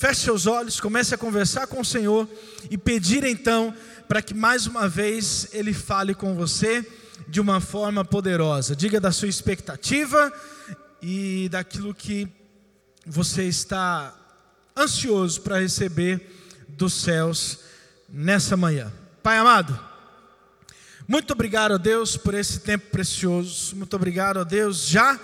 feche seus olhos, comece a conversar com o Senhor e pedir então para que mais uma vez Ele fale com você de uma forma poderosa. Diga da sua expectativa e daquilo que você está ansioso para receber dos céus nessa manhã. Pai amado, muito obrigado a Deus por esse tempo precioso. Muito obrigado a Deus já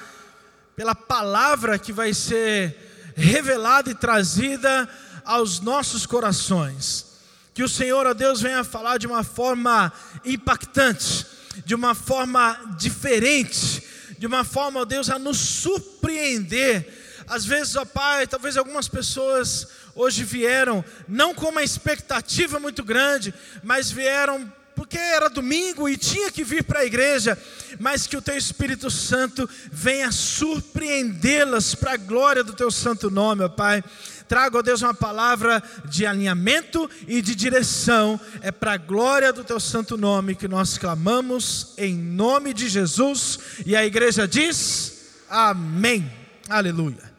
pela palavra que vai ser revelada e trazida aos nossos corações. Que o Senhor, ó Deus, venha falar de uma forma impactante, de uma forma diferente, de uma forma, ó Deus, a nos surpreender. Às vezes, ó Pai, talvez algumas pessoas hoje vieram não com uma expectativa muito grande, mas vieram porque era domingo e tinha que vir para a igreja, mas que o teu Espírito Santo venha surpreendê-las para a glória do teu santo nome, ó Pai. Traga, ó Deus, uma palavra de alinhamento e de direção, é para a glória do teu santo nome que nós clamamos, em nome de Jesus, e a igreja diz: Amém. Aleluia.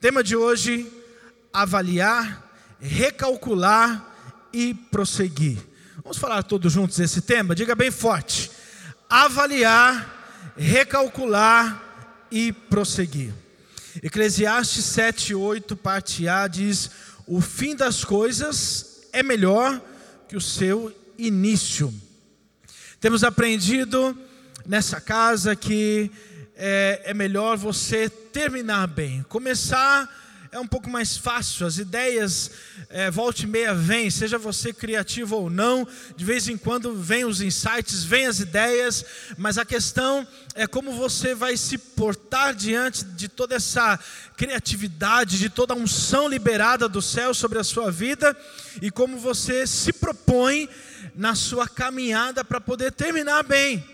Tema de hoje: avaliar, recalcular e prosseguir. Vamos falar todos juntos esse tema? Diga bem forte: avaliar, recalcular e prosseguir. Eclesiastes 7, 8, parte A diz: O fim das coisas é melhor que o seu início. Temos aprendido nessa casa que é, é melhor você terminar bem, começar é um pouco mais fácil, as ideias é, volta e meia vêm, seja você criativo ou não, de vez em quando vêm os insights, vêm as ideias, mas a questão é como você vai se portar diante de toda essa criatividade, de toda a unção liberada do céu sobre a sua vida e como você se propõe na sua caminhada para poder terminar bem.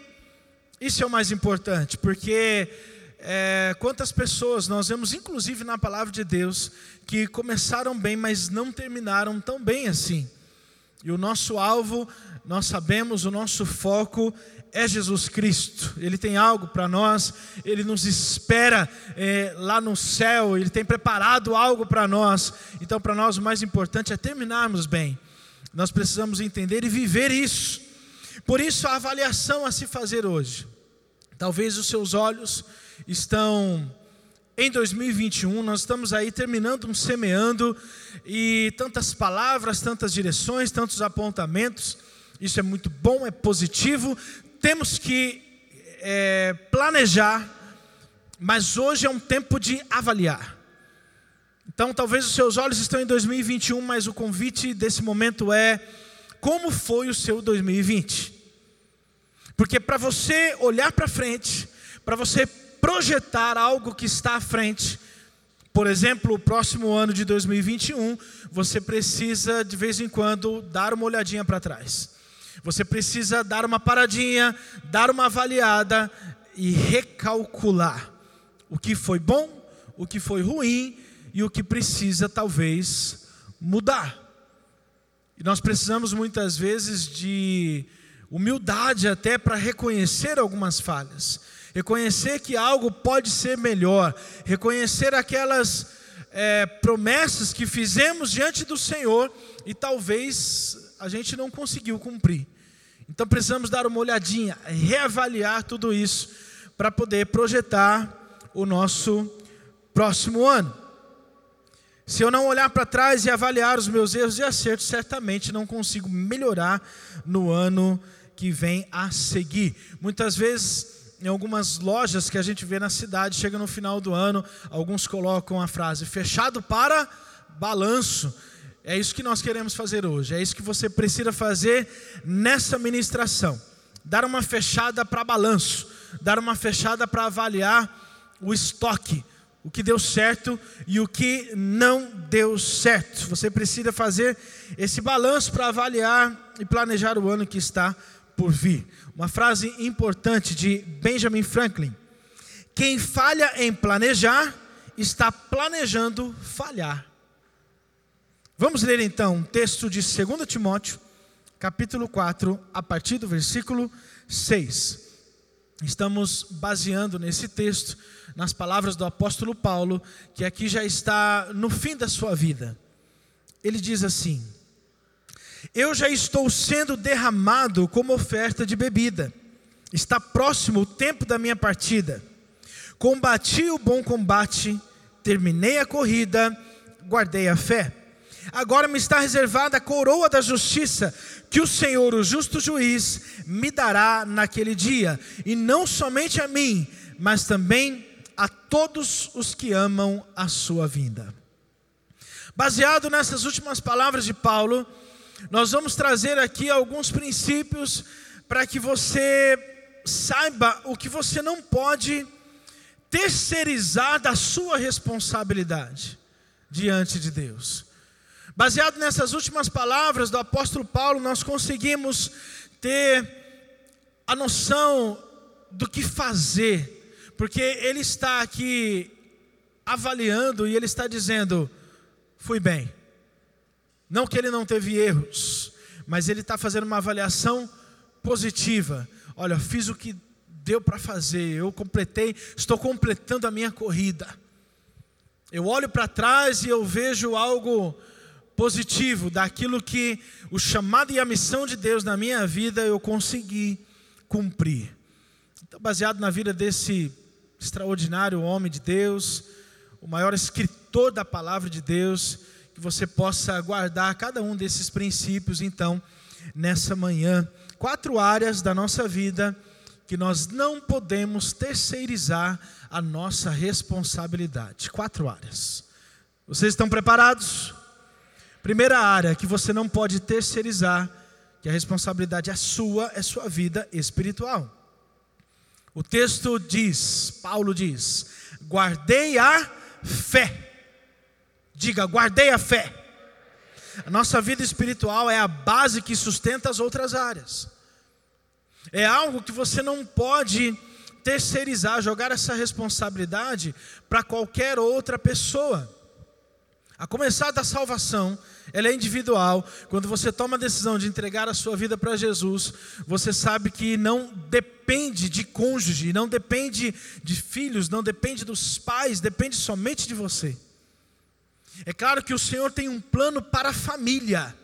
Isso é o mais importante, porque é, quantas pessoas nós vemos, inclusive na palavra de Deus, que começaram bem, mas não terminaram tão bem assim. E o nosso alvo, nós sabemos, o nosso foco é Jesus Cristo. Ele tem algo para nós, Ele nos espera é, lá no céu, Ele tem preparado algo para nós. Então, para nós, o mais importante é terminarmos bem. Nós precisamos entender e viver isso. Por isso, a avaliação a se fazer hoje. Talvez os seus olhos estão em 2021, nós estamos aí terminando um semeando e tantas palavras, tantas direções, tantos apontamentos. Isso é muito bom, é positivo. Temos que é, planejar, mas hoje é um tempo de avaliar. Então, talvez os seus olhos estão em 2021, mas o convite desse momento é: como foi o seu 2020? Porque para você olhar para frente, para você projetar algo que está à frente. Por exemplo, o próximo ano de 2021, você precisa de vez em quando dar uma olhadinha para trás. Você precisa dar uma paradinha, dar uma avaliada e recalcular o que foi bom, o que foi ruim e o que precisa talvez mudar. E nós precisamos muitas vezes de humildade até para reconhecer algumas falhas reconhecer que algo pode ser melhor, reconhecer aquelas é, promessas que fizemos diante do Senhor e talvez a gente não conseguiu cumprir. Então precisamos dar uma olhadinha, reavaliar tudo isso para poder projetar o nosso próximo ano. Se eu não olhar para trás e avaliar os meus erros e acertos, certamente não consigo melhorar no ano que vem a seguir. Muitas vezes em algumas lojas que a gente vê na cidade, chega no final do ano, alguns colocam a frase fechado para balanço. É isso que nós queremos fazer hoje, é isso que você precisa fazer nessa ministração. Dar uma fechada para balanço, dar uma fechada para avaliar o estoque, o que deu certo e o que não deu certo. Você precisa fazer esse balanço para avaliar e planejar o ano que está por vir. Uma frase importante de Benjamin Franklin: Quem falha em planejar, está planejando falhar. Vamos ler então um texto de 2 Timóteo, capítulo 4, a partir do versículo 6. Estamos baseando nesse texto nas palavras do apóstolo Paulo, que aqui já está no fim da sua vida. Ele diz assim: Eu já estou sendo derramado como oferta de bebida. Está próximo o tempo da minha partida. Combati o bom combate, terminei a corrida, guardei a fé. Agora me está reservada a coroa da justiça, que o Senhor, o justo juiz, me dará naquele dia, e não somente a mim, mas também a todos os que amam a sua vinda. Baseado nessas últimas palavras de Paulo, nós vamos trazer aqui alguns princípios para que você saiba o que você não pode terceirizar da sua responsabilidade diante de Deus. Baseado nessas últimas palavras do apóstolo Paulo, nós conseguimos ter a noção do que fazer, porque ele está aqui avaliando e ele está dizendo: fui bem. Não que ele não teve erros, mas ele está fazendo uma avaliação positiva. Olha, fiz o que deu para fazer, eu completei, estou completando a minha corrida. Eu olho para trás e eu vejo algo positivo daquilo que o chamado e a missão de Deus na minha vida eu consegui cumprir. Então, baseado na vida desse extraordinário homem de Deus, o maior escritor da palavra de Deus, que você possa guardar cada um desses princípios, então, nessa manhã. Quatro áreas da nossa vida que nós não podemos terceirizar a nossa responsabilidade. Quatro áreas. Vocês estão preparados? Primeira área que você não pode terceirizar, que a responsabilidade é sua, é sua vida espiritual. O texto diz, Paulo diz: guardei a fé. Diga, guardei a fé. A nossa vida espiritual é a base que sustenta as outras áreas. É algo que você não pode terceirizar, jogar essa responsabilidade para qualquer outra pessoa. A começar da salvação, ela é individual. Quando você toma a decisão de entregar a sua vida para Jesus, você sabe que não depende de cônjuge, não depende de filhos, não depende dos pais, depende somente de você. É claro que o Senhor tem um plano para a família.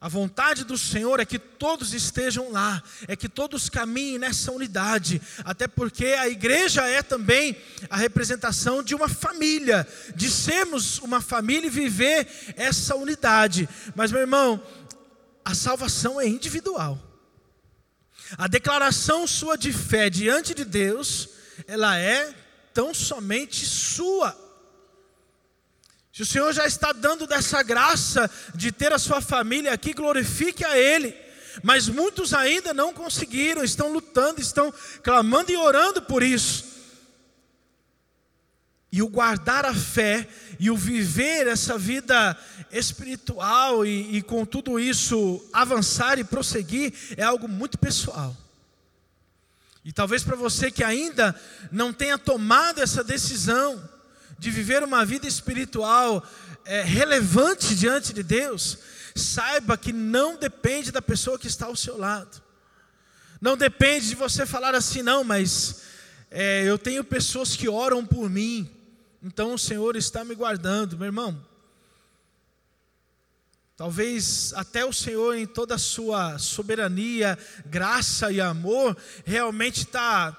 A vontade do Senhor é que todos estejam lá, é que todos caminhem nessa unidade, até porque a igreja é também a representação de uma família, de sermos uma família e viver essa unidade. Mas, meu irmão, a salvação é individual. A declaração sua de fé diante de Deus, ela é tão somente sua. Se o Senhor já está dando dessa graça de ter a sua família aqui, glorifique a Ele. Mas muitos ainda não conseguiram, estão lutando, estão clamando e orando por isso. E o guardar a fé e o viver essa vida espiritual e, e com tudo isso avançar e prosseguir é algo muito pessoal. E talvez para você que ainda não tenha tomado essa decisão, de viver uma vida espiritual é, relevante diante de Deus, saiba que não depende da pessoa que está ao seu lado. Não depende de você falar assim, não, mas é, eu tenho pessoas que oram por mim, então o Senhor está me guardando, meu irmão. Talvez até o Senhor, em toda a sua soberania, graça e amor, realmente está,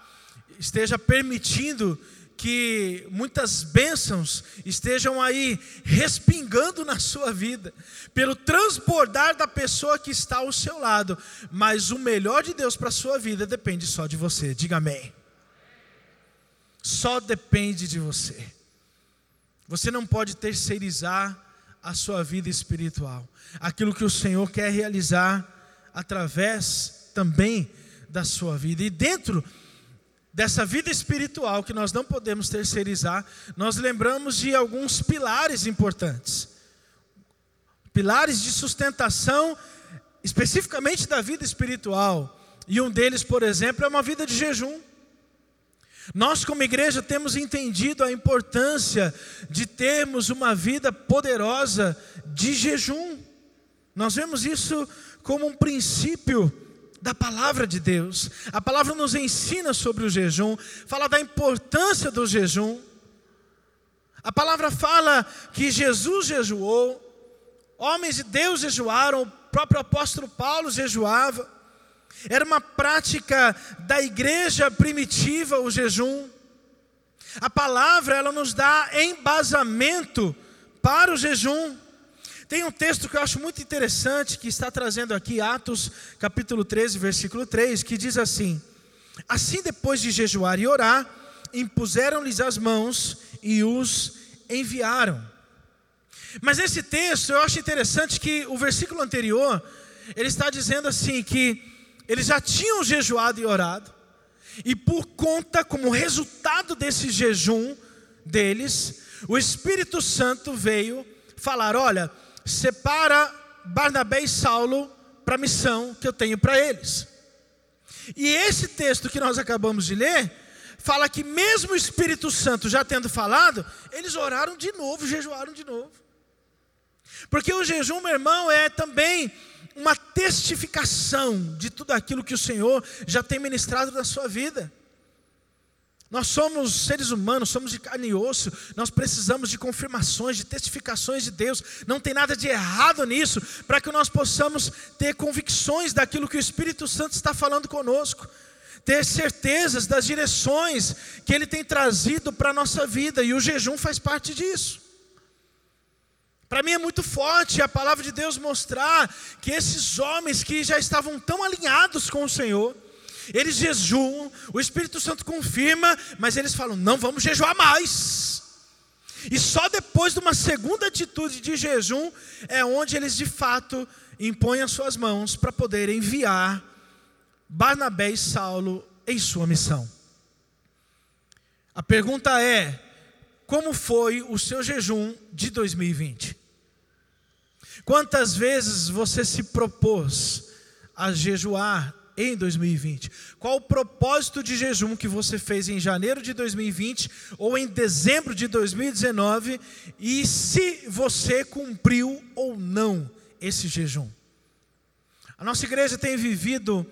esteja permitindo que muitas bênçãos estejam aí respingando na sua vida, pelo transbordar da pessoa que está ao seu lado, mas o melhor de Deus para a sua vida depende só de você, diga amém. Só depende de você. Você não pode terceirizar a sua vida espiritual, aquilo que o Senhor quer realizar através também da sua vida, e dentro dessa vida espiritual que nós não podemos terceirizar, nós lembramos de alguns pilares importantes. Pilares de sustentação, especificamente da vida espiritual. E um deles, por exemplo, é uma vida de jejum. Nós, como igreja, temos entendido a importância de termos uma vida poderosa de jejum. Nós vemos isso como um princípio da palavra de Deus. A palavra nos ensina sobre o jejum, fala da importância do jejum. A palavra fala que Jesus jejuou, homens de Deus jejuaram, o próprio apóstolo Paulo jejuava. Era uma prática da igreja primitiva o jejum. A palavra ela nos dá embasamento para o jejum. Tem um texto que eu acho muito interessante que está trazendo aqui Atos, capítulo 13, versículo 3, que diz assim: Assim depois de jejuar e orar, impuseram-lhes as mãos e os enviaram. Mas nesse texto eu acho interessante que o versículo anterior, ele está dizendo assim que eles já tinham jejuado e orado, e por conta, como resultado desse jejum deles, o Espírito Santo veio falar: olha, separa Barnabé e Saulo para a missão que eu tenho para eles. E esse texto que nós acabamos de ler, fala que mesmo o Espírito Santo já tendo falado, eles oraram de novo, jejuaram de novo. Porque o jejum, meu irmão, é também uma testificação de tudo aquilo que o Senhor já tem ministrado na sua vida. Nós somos seres humanos, somos de carne e osso, nós precisamos de confirmações, de testificações de Deus. Não tem nada de errado nisso, para que nós possamos ter convicções daquilo que o Espírito Santo está falando conosco, ter certezas das direções que Ele tem trazido para a nossa vida, e o jejum faz parte disso. Para mim é muito forte a palavra de Deus mostrar que esses homens que já estavam tão alinhados com o Senhor, eles jejuam, o Espírito Santo confirma, mas eles falam: não vamos jejuar mais. E só depois de uma segunda atitude de jejum é onde eles de fato impõem as suas mãos para poder enviar Barnabé e Saulo em sua missão. A pergunta é: como foi o seu jejum de 2020? Quantas vezes você se propôs a jejuar em 2020? Qual o propósito de jejum que você fez em janeiro de 2020 ou em dezembro de 2019 e se você cumpriu ou não esse jejum? A nossa igreja tem vivido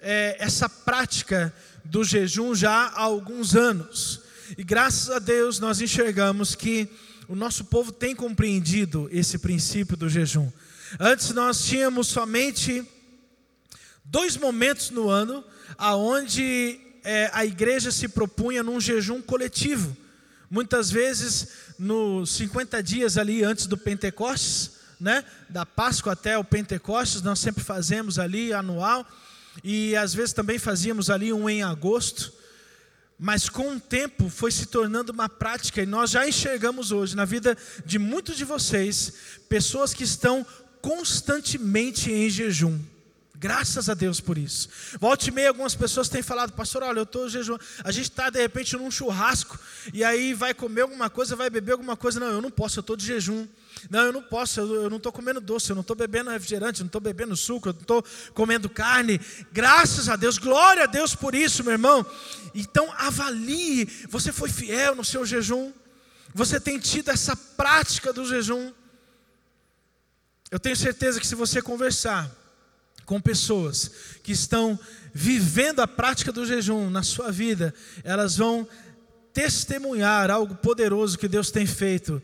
é, essa prática do jejum já há alguns anos e graças a Deus nós enxergamos que o nosso povo tem compreendido esse princípio do jejum. Antes nós tínhamos somente dois momentos no ano aonde é, a igreja se propunha num jejum coletivo. Muitas vezes nos 50 dias ali antes do Pentecostes, né, da Páscoa até o Pentecostes, nós sempre fazemos ali anual e às vezes também fazíamos ali um em agosto. Mas com o tempo foi se tornando uma prática e nós já enxergamos hoje na vida de muitos de vocês pessoas que estão constantemente em jejum. Graças a Deus por isso. Volte e meia, algumas pessoas têm falado, pastor, olha, eu estou jejuando. A gente está de repente num churrasco, e aí vai comer alguma coisa, vai beber alguma coisa. Não, eu não posso, eu estou de jejum. Não, eu não posso, eu, eu não estou comendo doce, eu não estou bebendo refrigerante, eu não estou bebendo suco, eu não estou comendo carne. Graças a Deus, glória a Deus por isso, meu irmão. Então avalie, você foi fiel no seu jejum, você tem tido essa prática do jejum. Eu tenho certeza que se você conversar, com pessoas que estão vivendo a prática do jejum na sua vida, elas vão testemunhar algo poderoso que Deus tem feito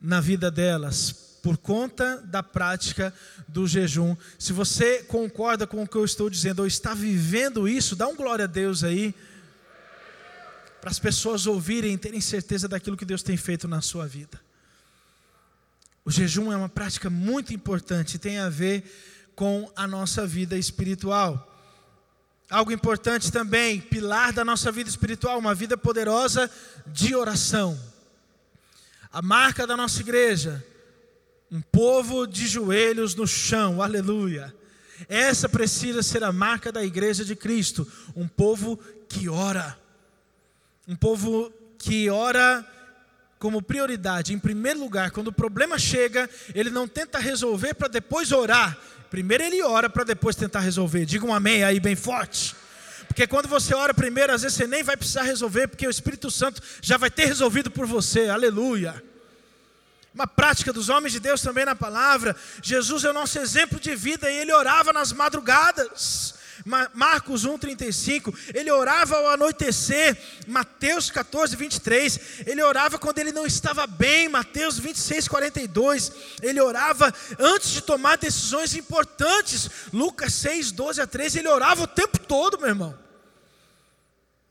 na vida delas, por conta da prática do jejum. Se você concorda com o que eu estou dizendo, ou está vivendo isso, dá um glória a Deus aí, para as pessoas ouvirem terem certeza daquilo que Deus tem feito na sua vida. O jejum é uma prática muito importante, tem a ver com a nossa vida espiritual. Algo importante também, pilar da nossa vida espiritual, uma vida poderosa de oração. A marca da nossa igreja, um povo de joelhos no chão, aleluia. Essa precisa ser a marca da igreja de Cristo, um povo que ora. Um povo que ora como prioridade, em primeiro lugar, quando o problema chega, ele não tenta resolver para depois orar, Primeiro ele ora para depois tentar resolver. Diga um amém aí bem forte. Porque quando você ora primeiro, às vezes você nem vai precisar resolver, porque o Espírito Santo já vai ter resolvido por você. Aleluia. Uma prática dos homens de Deus também na palavra. Jesus é o nosso exemplo de vida e ele orava nas madrugadas. Marcos 1,35. Ele orava ao anoitecer, Mateus 14, 23. Ele orava quando ele não estava bem, Mateus 26, 42. Ele orava antes de tomar decisões importantes, Lucas 6, 12 a 13. Ele orava o tempo todo, meu irmão.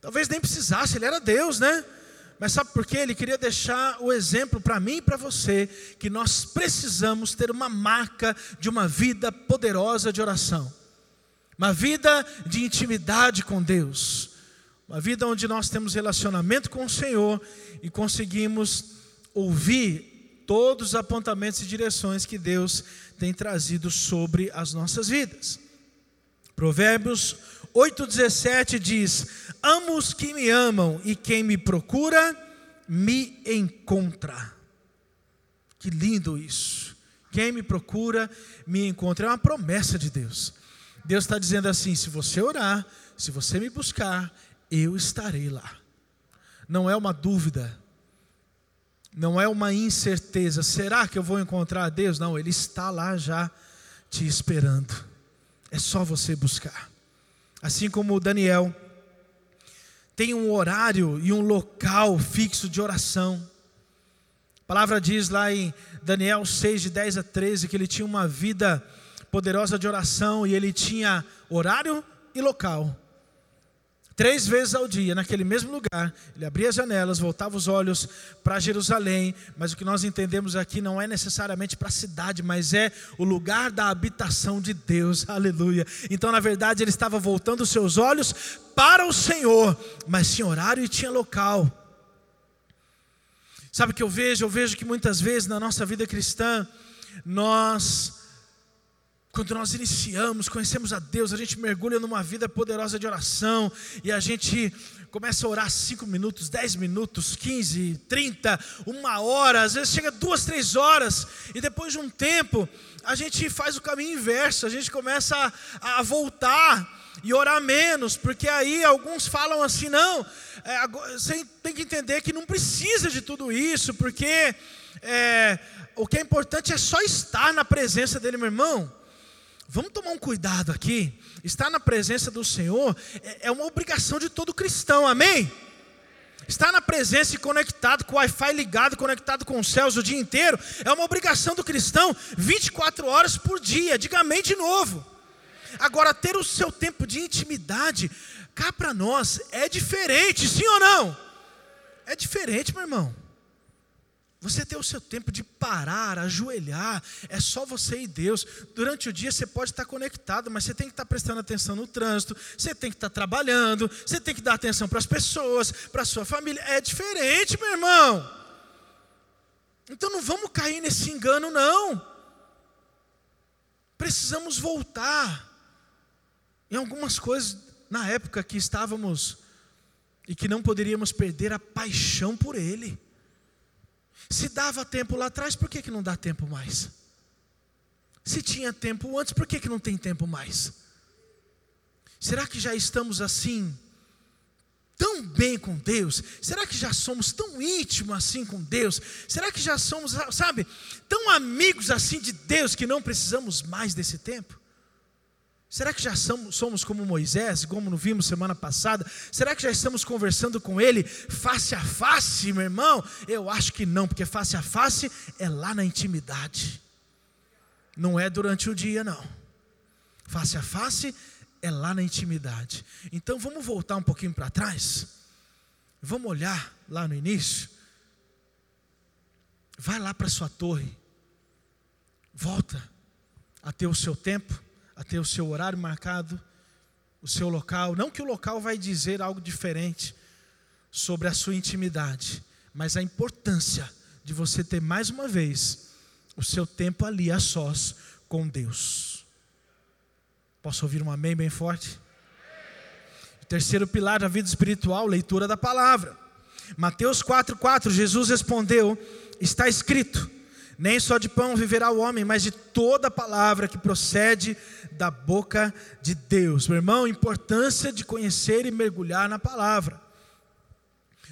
Talvez nem precisasse, ele era Deus, né? Mas sabe por quê? Ele queria deixar o exemplo para mim e para você que nós precisamos ter uma marca de uma vida poderosa de oração, uma vida de intimidade com Deus, uma vida onde nós temos relacionamento com o Senhor e conseguimos ouvir todos os apontamentos e direções que Deus tem trazido sobre as nossas vidas. Provérbios 8,17 diz: Amo os que me amam, e quem me procura, me encontra. Que lindo isso. Quem me procura, me encontra. É uma promessa de Deus. Deus está dizendo assim: se você orar, se você me buscar, eu estarei lá. Não é uma dúvida, não é uma incerteza. Será que eu vou encontrar Deus? Não, Ele está lá já te esperando. É só você buscar. Assim como Daniel tem um horário e um local fixo de oração. A palavra diz lá em Daniel 6, de 10 a 13, que ele tinha uma vida poderosa de oração e ele tinha horário e local. Três vezes ao dia, naquele mesmo lugar, ele abria as janelas, voltava os olhos para Jerusalém, mas o que nós entendemos aqui não é necessariamente para a cidade, mas é o lugar da habitação de Deus, aleluia. Então, na verdade, ele estava voltando os seus olhos para o Senhor, mas tinha horário e tinha local. Sabe o que eu vejo? Eu vejo que muitas vezes na nossa vida cristã, nós quando nós iniciamos, conhecemos a Deus, a gente mergulha numa vida poderosa de oração e a gente começa a orar 5 minutos, 10 minutos, 15, 30, uma hora, às vezes chega duas, três horas, e depois de um tempo, a gente faz o caminho inverso, a gente começa a, a voltar e orar menos, porque aí alguns falam assim: não, é, você tem que entender que não precisa de tudo isso, porque é, o que é importante é só estar na presença dele, meu irmão. Vamos tomar um cuidado aqui. Estar na presença do Senhor é, é uma obrigação de todo cristão, amém? Estar na presença e conectado com o Wi-Fi ligado, conectado com os céus o dia inteiro, é uma obrigação do cristão 24 horas por dia. Diga amém de novo. Agora, ter o seu tempo de intimidade, cá para nós, é diferente, sim ou não? É diferente, meu irmão. Você tem o seu tempo de parar, ajoelhar, é só você e Deus. Durante o dia você pode estar conectado, mas você tem que estar prestando atenção no trânsito, você tem que estar trabalhando, você tem que dar atenção para as pessoas, para a sua família. É diferente, meu irmão. Então não vamos cair nesse engano, não. Precisamos voltar em algumas coisas na época que estávamos e que não poderíamos perder a paixão por Ele. Se dava tempo lá atrás, por que, que não dá tempo mais? Se tinha tempo antes, por que, que não tem tempo mais? Será que já estamos assim, tão bem com Deus? Será que já somos tão íntimos assim com Deus? Será que já somos, sabe, tão amigos assim de Deus que não precisamos mais desse tempo? Será que já somos como Moisés, como vimos semana passada? Será que já estamos conversando com Ele face a face, meu irmão? Eu acho que não, porque face a face é lá na intimidade, não é durante o dia, não. Face a face é lá na intimidade. Então vamos voltar um pouquinho para trás, vamos olhar lá no início. Vai lá para sua torre, volta a ter o seu tempo a ter o seu horário marcado, o seu local. Não que o local vai dizer algo diferente sobre a sua intimidade, mas a importância de você ter mais uma vez o seu tempo ali a sós com Deus. Posso ouvir um amém bem forte? O terceiro pilar da vida espiritual, leitura da palavra. Mateus 4,4, Jesus respondeu: Está escrito nem só de pão viverá o homem, mas de toda palavra que procede da boca de Deus. Meu irmão, importância de conhecer e mergulhar na palavra.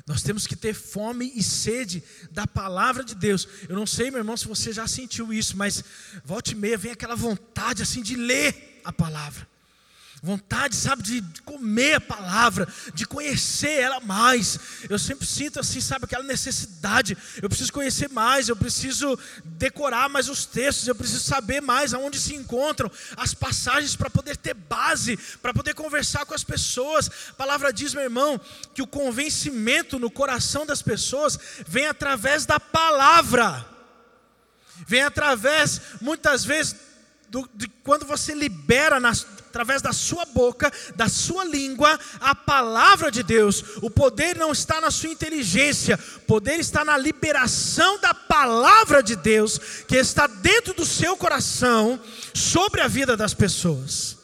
Nós temos que ter fome e sede da palavra de Deus. Eu não sei, meu irmão, se você já sentiu isso, mas volte e meia vem aquela vontade assim de ler a palavra. Vontade, sabe, de comer a palavra, de conhecer ela mais. Eu sempre sinto assim, sabe, aquela necessidade. Eu preciso conhecer mais, eu preciso decorar mais os textos, eu preciso saber mais aonde se encontram as passagens para poder ter base, para poder conversar com as pessoas. A palavra diz, meu irmão, que o convencimento no coração das pessoas vem através da palavra. Vem através, muitas vezes, do, de quando você libera nas, através da sua boca, da sua língua, a palavra de Deus. O poder não está na sua inteligência, o poder está na liberação da palavra de Deus, que está dentro do seu coração, sobre a vida das pessoas.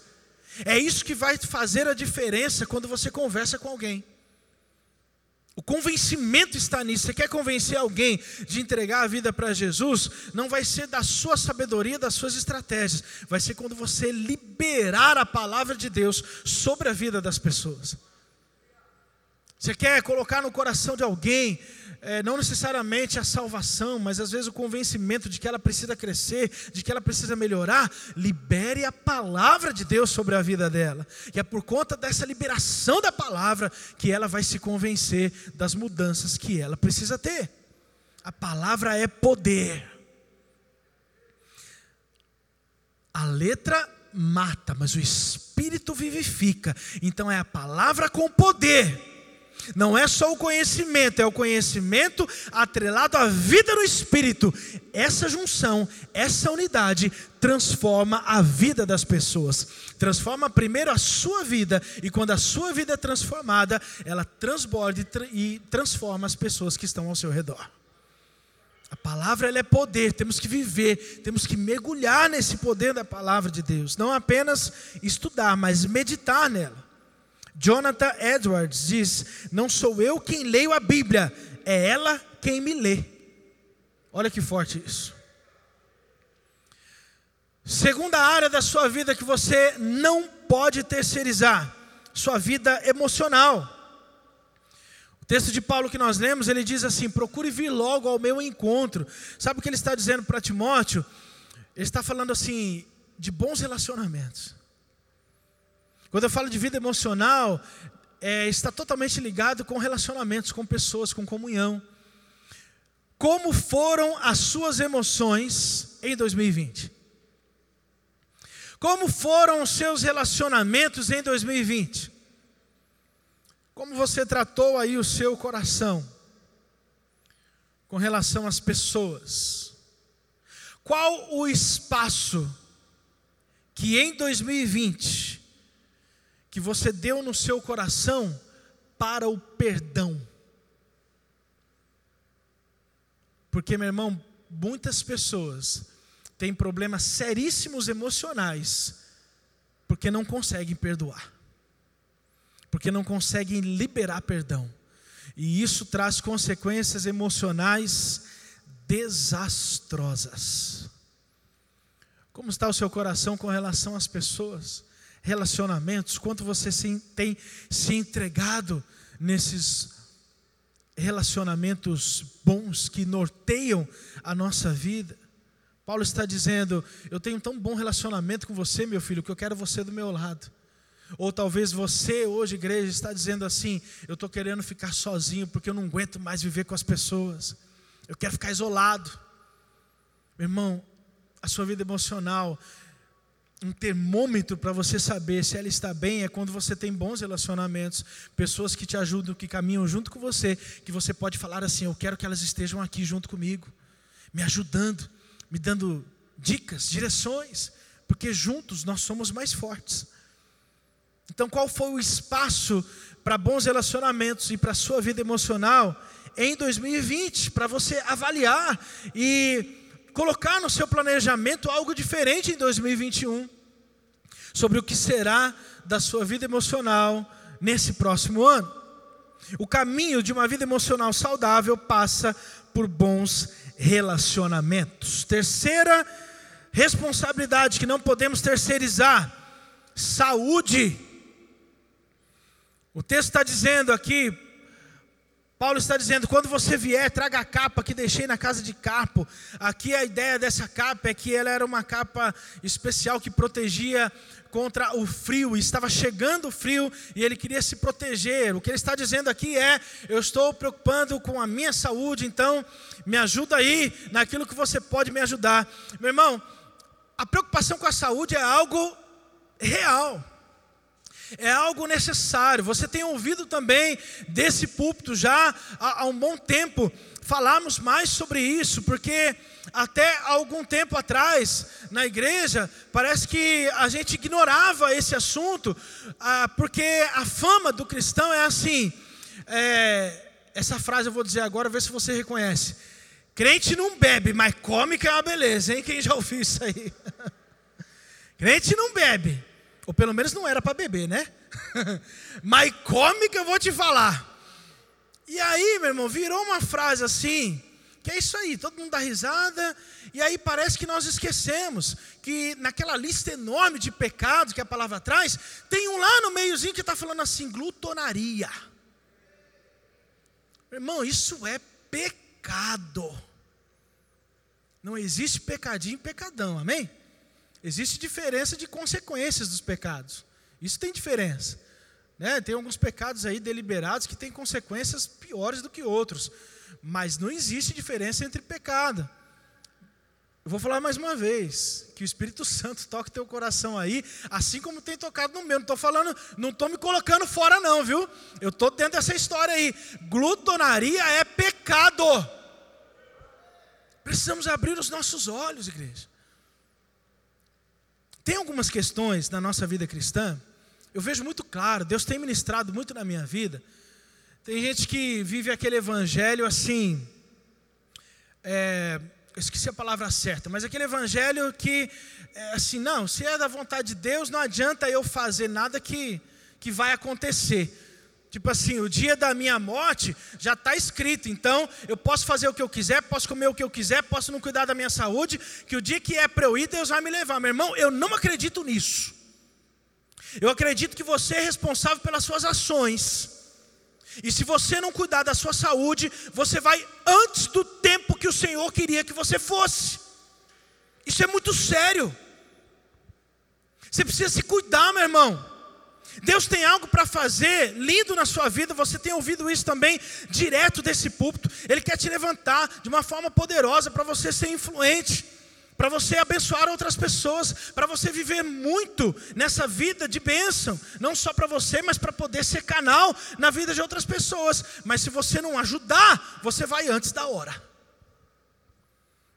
É isso que vai fazer a diferença quando você conversa com alguém. O convencimento está nisso. Você quer convencer alguém de entregar a vida para Jesus? Não vai ser da sua sabedoria, das suas estratégias. Vai ser quando você liberar a palavra de Deus sobre a vida das pessoas. Você quer colocar no coração de alguém é, não necessariamente a salvação, mas às vezes o convencimento de que ela precisa crescer, de que ela precisa melhorar, libere a palavra de Deus sobre a vida dela. E é por conta dessa liberação da palavra que ela vai se convencer das mudanças que ela precisa ter. A palavra é poder. A letra mata, mas o espírito vivifica. Então é a palavra com poder não é só o conhecimento, é o conhecimento atrelado à vida no espírito. Essa junção, essa unidade transforma a vida das pessoas. Transforma primeiro a sua vida e quando a sua vida é transformada, ela transborda e transforma as pessoas que estão ao seu redor. A palavra ela é poder, temos que viver, temos que mergulhar nesse poder da palavra de Deus, não apenas estudar, mas meditar nela. Jonathan Edwards diz: Não sou eu quem leio a Bíblia, é ela quem me lê. Olha que forte isso. Segunda área da sua vida que você não pode terceirizar, sua vida emocional. O texto de Paulo que nós lemos, ele diz assim: procure vir logo ao meu encontro. Sabe o que ele está dizendo para Timóteo? Ele está falando assim, de bons relacionamentos. Quando eu falo de vida emocional, é, está totalmente ligado com relacionamentos, com pessoas, com comunhão. Como foram as suas emoções em 2020? Como foram os seus relacionamentos em 2020? Como você tratou aí o seu coração com relação às pessoas? Qual o espaço que em 2020 que você deu no seu coração para o perdão. Porque, meu irmão, muitas pessoas têm problemas seríssimos emocionais porque não conseguem perdoar, porque não conseguem liberar perdão, e isso traz consequências emocionais desastrosas. Como está o seu coração com relação às pessoas? Relacionamentos, quanto você tem se entregado nesses relacionamentos bons que norteiam a nossa vida. Paulo está dizendo: Eu tenho tão bom relacionamento com você, meu filho, que eu quero você do meu lado. Ou talvez você, hoje, igreja, está dizendo assim: Eu estou querendo ficar sozinho porque eu não aguento mais viver com as pessoas. Eu quero ficar isolado. Meu irmão, a sua vida emocional um termômetro para você saber se ela está bem é quando você tem bons relacionamentos, pessoas que te ajudam, que caminham junto com você, que você pode falar assim: Eu quero que elas estejam aqui junto comigo, me ajudando, me dando dicas, direções, porque juntos nós somos mais fortes. Então, qual foi o espaço para bons relacionamentos e para a sua vida emocional em 2020, para você avaliar e colocar no seu planejamento algo diferente em 2021 sobre o que será da sua vida emocional nesse próximo ano. O caminho de uma vida emocional saudável passa por bons relacionamentos. Terceira responsabilidade que não podemos terceirizar: saúde. O texto está dizendo aqui, Paulo está dizendo: quando você vier, traga a capa que deixei na casa de Carpo. Aqui a ideia dessa capa é que ela era uma capa especial que protegia contra o frio, estava chegando o frio e ele queria se proteger. O que ele está dizendo aqui é: eu estou preocupando com a minha saúde, então me ajuda aí naquilo que você pode me ajudar. Meu irmão, a preocupação com a saúde é algo real. É algo necessário. Você tem ouvido também desse púlpito já há, há um bom tempo falarmos mais sobre isso, porque até algum tempo atrás, na igreja, parece que a gente ignorava esse assunto, ah, porque a fama do cristão é assim. É, essa frase eu vou dizer agora, ver se você reconhece. Crente não bebe, mas come que é uma beleza, hein? Quem já ouviu isso aí? Crente não bebe, ou pelo menos não era para beber, né? mas come que eu vou te falar. E aí, meu irmão, virou uma frase assim, que é isso aí, todo mundo dá risada, e aí parece que nós esquecemos que naquela lista enorme de pecados que a palavra traz, tem um lá no meiozinho que está falando assim, glutonaria. Irmão, isso é pecado. Não existe pecadinho e pecadão, amém? Existe diferença de consequências dos pecados. Isso tem diferença. Né? Tem alguns pecados aí deliberados que têm consequências piores do que outros. Mas não existe diferença entre pecado. Eu vou falar mais uma vez, que o Espírito Santo toque teu coração aí, assim como tem tocado no meu. Não estou falando, não estou me colocando fora, não, viu? Eu estou dentro dessa história aí. Glutonaria é pecado. Precisamos abrir os nossos olhos, igreja. Tem algumas questões na nossa vida cristã eu vejo muito claro, Deus tem ministrado muito na minha vida. Tem gente que vive aquele evangelho assim, é, eu esqueci a palavra certa, mas aquele evangelho que, é assim, não, se é da vontade de Deus, não adianta eu fazer nada que, que vai acontecer. Tipo assim, o dia da minha morte já está escrito, então eu posso fazer o que eu quiser, posso comer o que eu quiser, posso não cuidar da minha saúde, que o dia que é para eu ir, Deus vai me levar. Meu irmão, eu não acredito nisso. Eu acredito que você é responsável pelas suas ações. E se você não cuidar da sua saúde, você vai antes do tempo que o Senhor queria que você fosse. Isso é muito sério. Você precisa se cuidar, meu irmão. Deus tem algo para fazer lindo na sua vida, você tem ouvido isso também direto desse púlpito. Ele quer te levantar de uma forma poderosa para você ser influente para você abençoar outras pessoas, para você viver muito nessa vida de bênção, não só para você, mas para poder ser canal na vida de outras pessoas. Mas se você não ajudar, você vai antes da hora.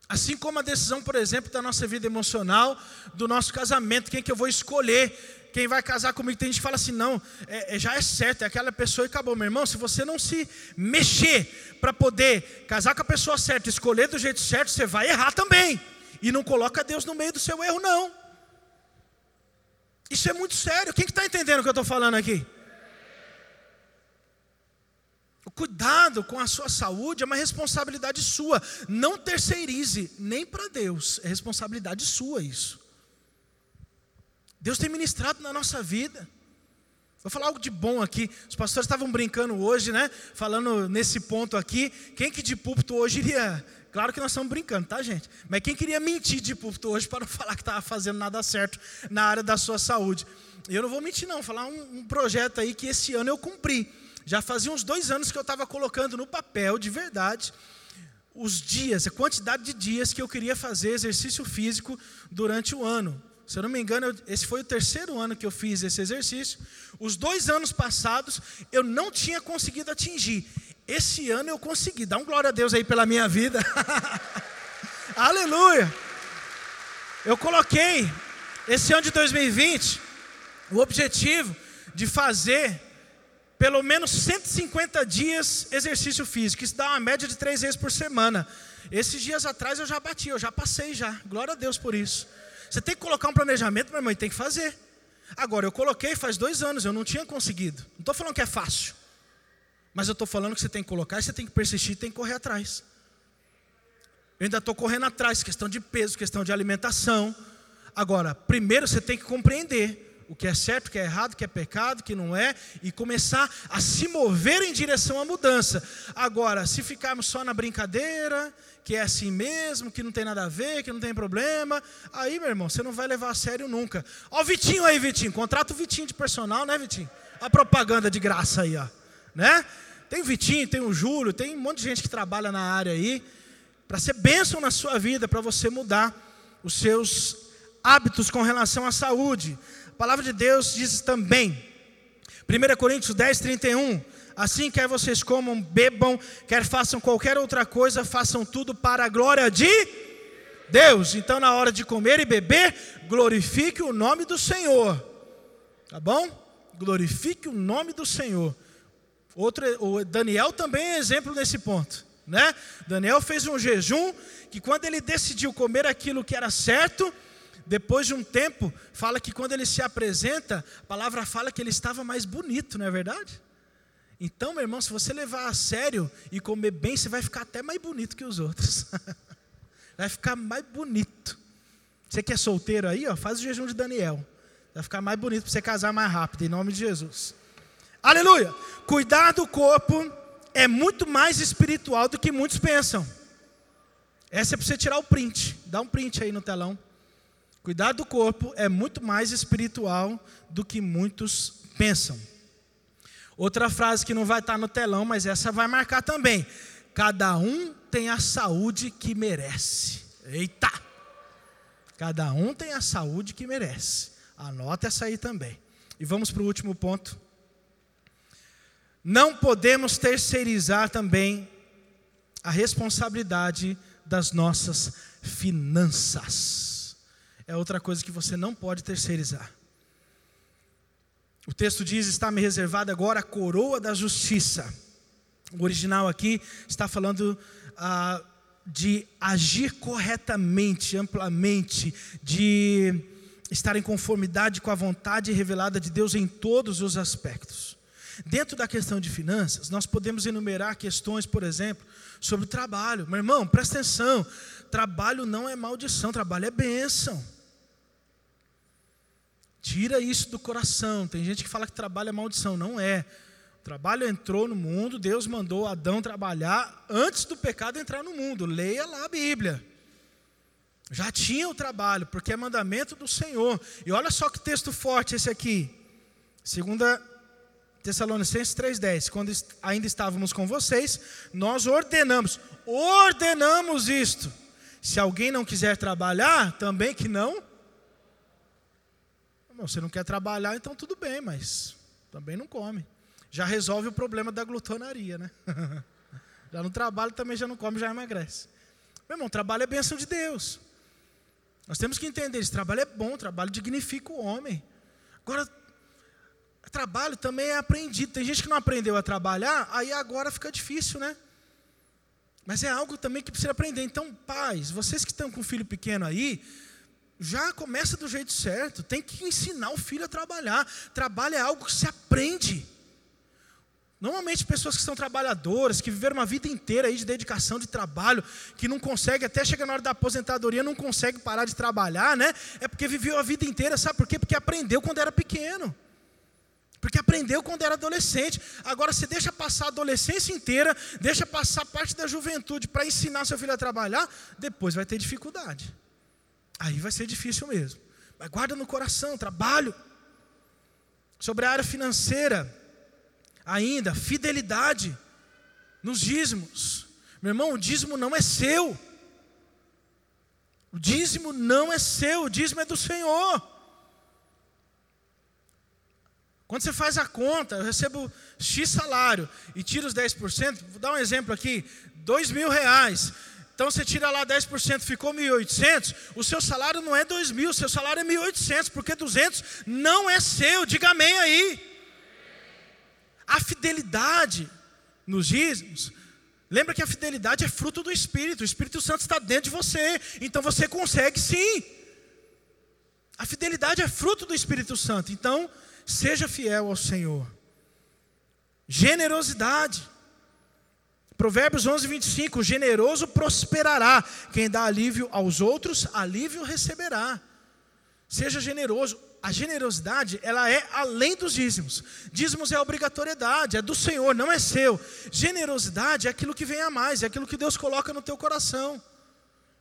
Assim como a decisão, por exemplo, da nossa vida emocional, do nosso casamento, quem que eu vou escolher, quem vai casar comigo, tem gente que fala assim, não, é, é, já é certo, é aquela pessoa e acabou, meu irmão, se você não se mexer para poder casar com a pessoa certa, escolher do jeito certo, você vai errar também. E não coloca Deus no meio do seu erro, não. Isso é muito sério. Quem está que tá entendendo o que eu estou falando aqui? O cuidado com a sua saúde é uma responsabilidade sua. Não terceirize nem para Deus. É responsabilidade sua isso. Deus tem ministrado na nossa vida. Vou falar algo de bom aqui. Os pastores estavam brincando hoje, né? Falando nesse ponto aqui. Quem que de púlpito hoje iria Claro que nós estamos brincando, tá, gente? Mas quem queria mentir de púlpito hoje para não falar que estava fazendo nada certo na área da sua saúde? Eu não vou mentir, não. Vou falar um, um projeto aí que esse ano eu cumpri. Já fazia uns dois anos que eu estava colocando no papel, de verdade, os dias, a quantidade de dias que eu queria fazer exercício físico durante o ano. Se eu não me engano, esse foi o terceiro ano que eu fiz esse exercício. Os dois anos passados eu não tinha conseguido atingir. Esse ano eu consegui. Dá um glória a Deus aí pela minha vida. Aleluia. Eu coloquei esse ano de 2020 o objetivo de fazer pelo menos 150 dias exercício físico. Isso dá uma média de três vezes por semana. Esses dias atrás eu já bati, eu já passei já. Glória a Deus por isso. Você tem que colocar um planejamento, meu irmão, e tem que fazer. Agora, eu coloquei faz dois anos, eu não tinha conseguido. Não estou falando que é fácil. Mas eu estou falando que você tem que colocar, você tem que persistir, tem que correr atrás. Eu ainda estou correndo atrás, questão de peso, questão de alimentação. Agora, primeiro você tem que compreender o que é certo, o que é errado, o que é pecado, o que não é, e começar a se mover em direção à mudança. Agora, se ficarmos só na brincadeira, que é assim mesmo, que não tem nada a ver, que não tem problema, aí, meu irmão, você não vai levar a sério nunca. Ó, o Vitinho aí, Vitinho, contrata o Vitinho de personal, né, Vitinho? A propaganda de graça aí, ó, né? Tem o Vitinho, tem o Júlio, tem um monte de gente que trabalha na área aí, para ser bênção na sua vida, para você mudar os seus hábitos com relação à saúde. A palavra de Deus diz também, 1 Coríntios 10, 31, assim quer vocês comam, bebam, quer façam qualquer outra coisa, façam tudo para a glória de Deus. Então, na hora de comer e beber, glorifique o nome do Senhor. Tá bom? Glorifique o nome do Senhor. Outro, o Daniel também é exemplo nesse ponto. Né? Daniel fez um jejum que quando ele decidiu comer aquilo que era certo, depois de um tempo, fala que quando ele se apresenta, a palavra fala que ele estava mais bonito, não é verdade? Então, meu irmão, se você levar a sério e comer bem, você vai ficar até mais bonito que os outros. vai ficar mais bonito. Você que é solteiro aí, ó, faz o jejum de Daniel. Vai ficar mais bonito para você casar mais rápido, em nome de Jesus. Aleluia! Cuidar do corpo é muito mais espiritual do que muitos pensam. Essa é para você tirar o print. Dá um print aí no telão. Cuidar do corpo é muito mais espiritual do que muitos pensam. Outra frase que não vai estar no telão, mas essa vai marcar também. Cada um tem a saúde que merece. Eita! Cada um tem a saúde que merece. Anota essa aí também. E vamos para o último ponto. Não podemos terceirizar também a responsabilidade das nossas finanças é outra coisa que você não pode terceirizar. O texto diz: Está me reservada agora a coroa da justiça. O original aqui está falando ah, de agir corretamente, amplamente, de estar em conformidade com a vontade revelada de Deus em todos os aspectos. Dentro da questão de finanças, nós podemos enumerar questões, por exemplo, sobre o trabalho. Meu irmão, presta atenção: trabalho não é maldição, trabalho é bênção. Tira isso do coração. Tem gente que fala que trabalho é maldição. Não é. O trabalho entrou no mundo, Deus mandou Adão trabalhar antes do pecado entrar no mundo. Leia lá a Bíblia. Já tinha o trabalho, porque é mandamento do Senhor. E olha só que texto forte esse aqui. Segunda Tessalonicenses 3:10. Quando ainda estávamos com vocês, nós ordenamos, ordenamos isto. Se alguém não quiser trabalhar, também que não você não quer trabalhar, então tudo bem, mas também não come. Já resolve o problema da glutonaria, né? já no trabalho também já não come, já emagrece. Meu irmão, trabalho é bênção de Deus. Nós temos que entender, esse trabalho é bom, trabalho dignifica o homem. Agora, trabalho também é aprendido. Tem gente que não aprendeu a trabalhar, aí agora fica difícil, né? Mas é algo também que precisa aprender. Então, pais, vocês que estão com um filho pequeno aí, já começa do jeito certo. Tem que ensinar o filho a trabalhar. Trabalho é algo que se aprende. Normalmente pessoas que são trabalhadoras, que viveram uma vida inteira aí de dedicação de trabalho, que não consegue até chegar na hora da aposentadoria, não consegue parar de trabalhar, né? É porque viveu a vida inteira, sabe por quê? Porque aprendeu quando era pequeno. Porque aprendeu quando era adolescente. Agora você deixa passar a adolescência inteira, deixa passar parte da juventude para ensinar seu filho a trabalhar, depois vai ter dificuldade. Aí vai ser difícil mesmo. Mas guarda no coração, trabalho. Sobre a área financeira, ainda, fidelidade nos dízimos. Meu irmão, o dízimo não é seu. O dízimo não é seu, o dízimo é do Senhor. Quando você faz a conta, eu recebo X salário e tiro os 10%, vou dar um exemplo aqui, dois mil reais. Então você tira lá 10%, ficou 1.800, o seu salário não é 2.000, o seu salário é 1.800, porque 200 não é seu, diga amém aí. A fidelidade nos dízimos, lembra que a fidelidade é fruto do Espírito, o Espírito Santo está dentro de você, então você consegue sim. A fidelidade é fruto do Espírito Santo, então seja fiel ao Senhor. Generosidade. Provérbios 11, 25: O generoso prosperará, quem dá alívio aos outros, alívio receberá. Seja generoso. A generosidade, ela é além dos dízimos. Dízimos é obrigatoriedade, é do Senhor, não é seu. Generosidade é aquilo que vem a mais, é aquilo que Deus coloca no teu coração.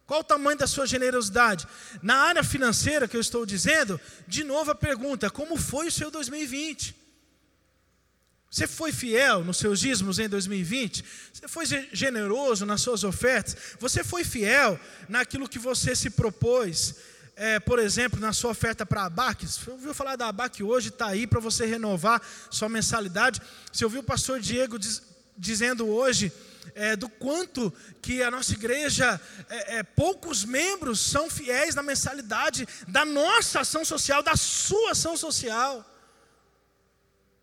Qual o tamanho da sua generosidade? Na área financeira que eu estou dizendo, de novo a pergunta: como foi o seu 2020? Você foi fiel nos seus dízimos em 2020? Você foi generoso nas suas ofertas? Você foi fiel naquilo que você se propôs? É, por exemplo, na sua oferta para a ABAC, você ouviu falar da ABAC hoje, está aí para você renovar sua mensalidade. Você ouviu o pastor Diego diz, dizendo hoje é, do quanto que a nossa igreja, é, é, poucos membros são fiéis na mensalidade da nossa ação social, da sua ação social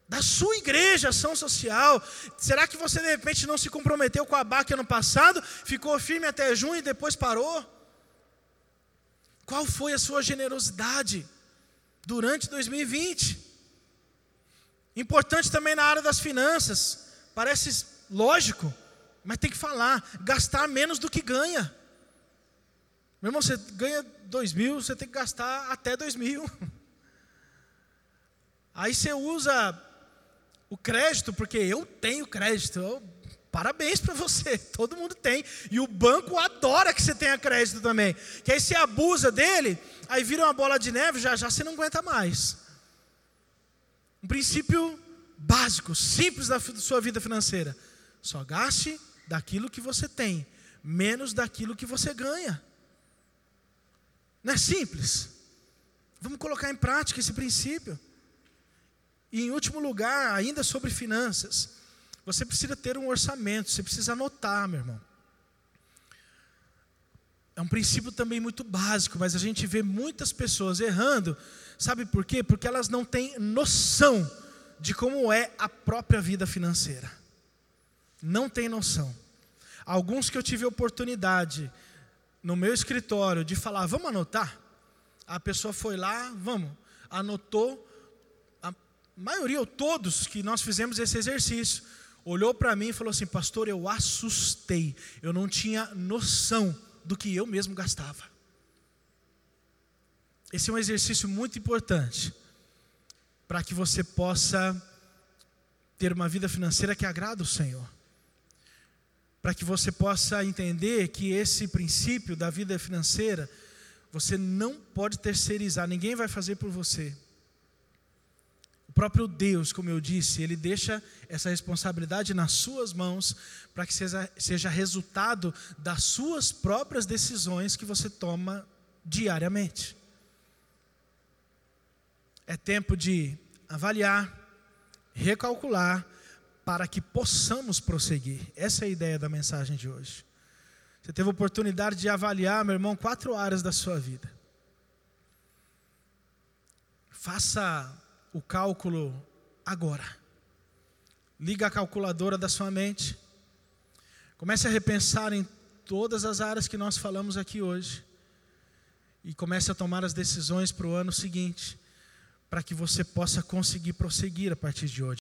da sua igreja, ação social. Será que você de repente não se comprometeu com a BAC ano passado, ficou firme até junho e depois parou? Qual foi a sua generosidade durante 2020? Importante também na área das finanças, parece lógico, mas tem que falar: gastar menos do que ganha. Meu irmão, você ganha dois mil, você tem que gastar até dois mil. Aí você usa o crédito, porque eu tenho crédito. Eu, parabéns para você, todo mundo tem. E o banco adora que você tenha crédito também. Que aí você abusa dele, aí vira uma bola de neve, já já você não aguenta mais. Um princípio básico, simples da sua vida financeira. Só gaste daquilo que você tem, menos daquilo que você ganha. Não é simples? Vamos colocar em prática esse princípio. E em último lugar, ainda sobre finanças, você precisa ter um orçamento, você precisa anotar, meu irmão. É um princípio também muito básico, mas a gente vê muitas pessoas errando, sabe por quê? Porque elas não têm noção de como é a própria vida financeira. Não tem noção. Alguns que eu tive oportunidade no meu escritório de falar, vamos anotar? A pessoa foi lá, vamos, anotou, maioria ou todos que nós fizemos esse exercício, olhou para mim e falou assim: Pastor, eu assustei, eu não tinha noção do que eu mesmo gastava. Esse é um exercício muito importante para que você possa ter uma vida financeira que agrada o Senhor. Para que você possa entender que esse princípio da vida financeira, você não pode terceirizar, ninguém vai fazer por você. O próprio Deus, como eu disse, ele deixa essa responsabilidade nas suas mãos para que seja, seja resultado das suas próprias decisões que você toma diariamente. É tempo de avaliar, recalcular, para que possamos prosseguir. Essa é a ideia da mensagem de hoje. Você teve a oportunidade de avaliar, meu irmão, quatro áreas da sua vida. Faça o cálculo agora. Liga a calculadora da sua mente. Comece a repensar em todas as áreas que nós falamos aqui hoje. E comece a tomar as decisões para o ano seguinte, para que você possa conseguir prosseguir a partir de hoje.